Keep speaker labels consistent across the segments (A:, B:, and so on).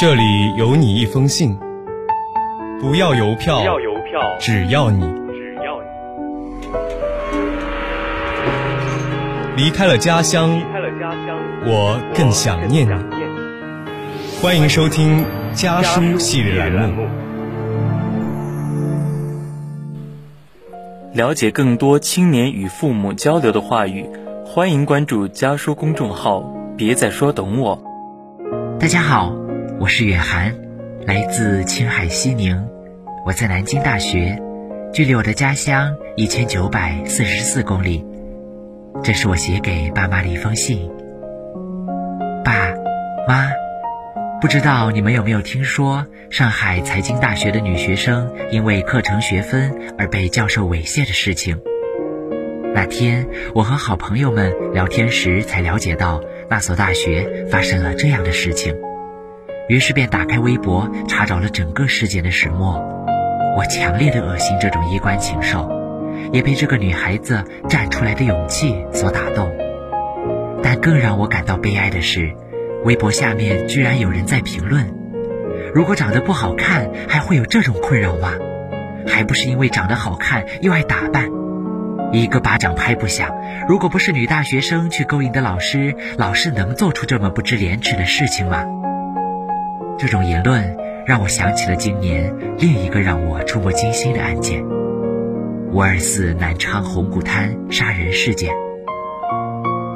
A: 这里有你一封信，不要邮票，
B: 不要邮票，
A: 只要你
B: 只要你
A: 离开了家乡
B: 离，开了家乡，
A: 我更想念你。
B: 想念你。
A: 欢迎收听家书系列栏目。
C: 了解更多青年与父母交流的话语，欢迎关注家书公众号。别再说懂我。
D: 大家好，我是远涵，来自青海西宁，我在南京大学，距离我的家乡一千九百四十四公里。这是我写给爸妈的一封信。爸妈，不知道你们有没有听说，上海财经大学的女学生因为课程学分而被教授猥亵的事情？那天我和好朋友们聊天时才了解到，那所大学发生了这样的事情。于是便打开微博查找了整个事件的始末。我强烈的恶心这种衣冠禽兽，也被这个女孩子站出来的勇气所打动。但更让我感到悲哀的是，微博下面居然有人在评论：如果长得不好看，还会有这种困扰吗？还不是因为长得好看又爱打扮。一个巴掌拍不响。如果不是女大学生去勾引的老师，老师能做出这么不知廉耻的事情吗？这种言论让我想起了今年另一个让我触目惊心的案件——五二四南昌红谷滩杀人事件。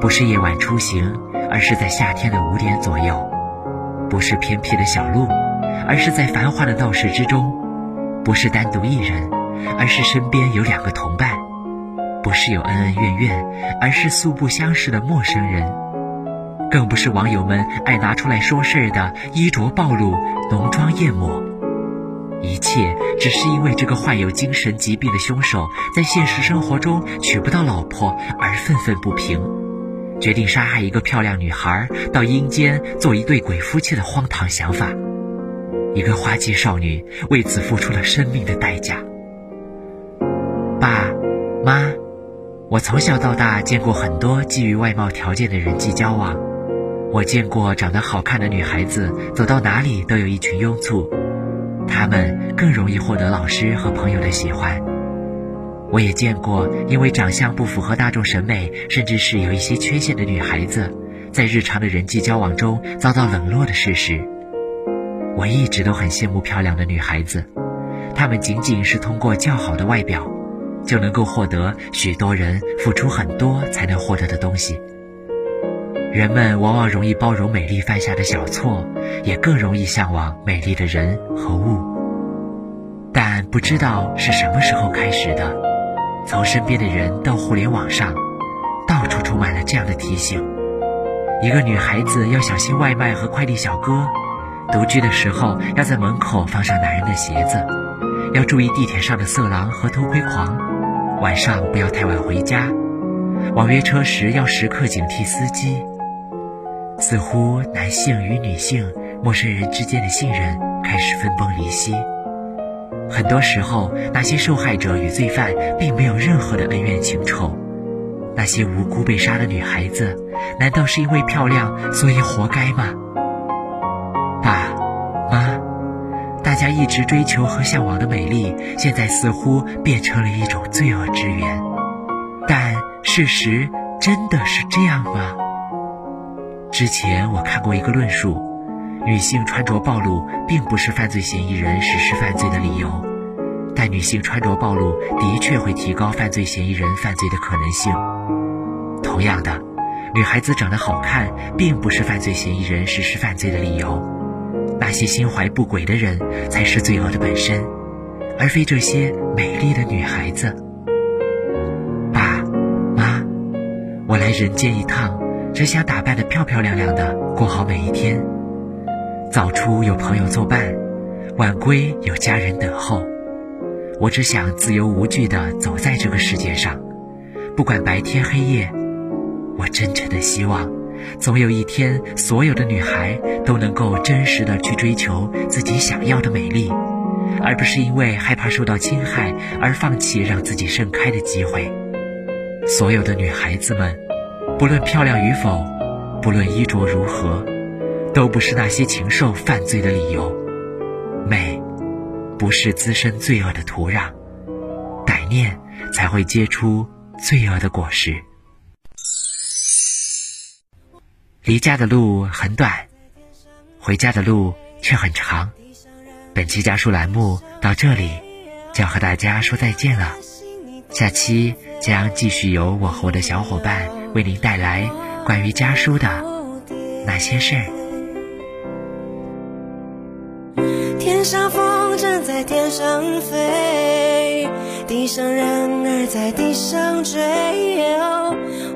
D: 不是夜晚出行，而是在夏天的五点左右；不是偏僻的小路，而是在繁华的闹市之中；不是单独一人，而是身边有两个同伴；不是有恩恩怨怨，而是素不相识的陌生人。更不是网友们爱拿出来说事儿的衣着暴露、浓妆艳抹，一切只是因为这个患有精神疾病的凶手在现实生活中娶不到老婆而愤愤不平，决定杀害一个漂亮女孩到阴间做一对鬼夫妻的荒唐想法。一个花季少女为此付出了生命的代价。爸妈，我从小到大见过很多基于外貌条件的人际交往。我见过长得好看的女孩子走到哪里都有一群拥簇，她们更容易获得老师和朋友的喜欢。我也见过因为长相不符合大众审美，甚至是有一些缺陷的女孩子，在日常的人际交往中遭到冷落的事实。我一直都很羡慕漂亮的女孩子，她们仅仅是通过较好的外表，就能够获得许多人付出很多才能获得的东西。人们往往容易包容美丽犯下的小错，也更容易向往美丽的人和物。但不知道是什么时候开始的，从身边的人到互联网上，到处充满了这样的提醒：一个女孩子要小心外卖和快递小哥；独居的时候要在门口放上男人的鞋子；要注意地铁上的色狼和偷窥狂；晚上不要太晚回家；网约车时要时刻警惕司机。似乎男性与女性、陌生人之间的信任开始分崩离析。很多时候，那些受害者与罪犯并没有任何的恩怨情仇。那些无辜被杀的女孩子，难道是因为漂亮所以活该吗？爸妈，大家一直追求和向往的美丽，现在似乎变成了一种罪恶之源。但事实真的是这样吗？之前我看过一个论述，女性穿着暴露并不是犯罪嫌疑人实施犯罪的理由，但女性穿着暴露的确会提高犯罪嫌疑人犯罪的可能性。同样的，女孩子长得好看并不是犯罪嫌疑人实施犯罪的理由，那些心怀不轨的人才是罪恶的本身，而非这些美丽的女孩子。爸妈，我来人间一趟。只想打扮得漂漂亮亮的过好每一天。早出有朋友作伴，晚归有家人等候。我只想自由无惧地走在这个世界上，不管白天黑夜。我真诚地希望，总有一天，所有的女孩都能够真实的去追求自己想要的美丽，而不是因为害怕受到侵害而放弃让自己盛开的机会。所有的女孩子们。不论漂亮与否，不论衣着如何，都不是那些禽兽犯罪的理由。美，不是滋生罪恶的土壤，歹念才会结出罪恶的果实。离家的路很短，回家的路却很长。本期家书栏目到这里就要和大家说再见了，下期将继续由我和我的小伙伴为您带来关于家书的那些事儿。
E: 天上风筝在天上飞，地上人儿在地上追。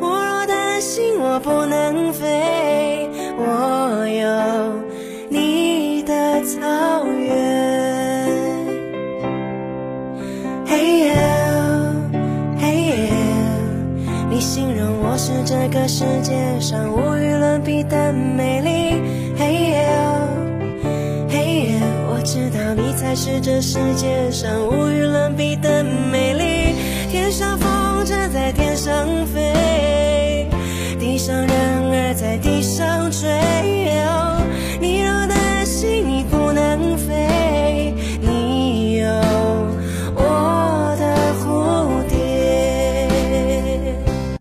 E: 我若担心我不能飞，我有世界上无与伦比的美丽。嘿耶，嘿耶，我知道你才是这世界上无与伦比的美丽。天上风筝在天上飞，地上人儿在。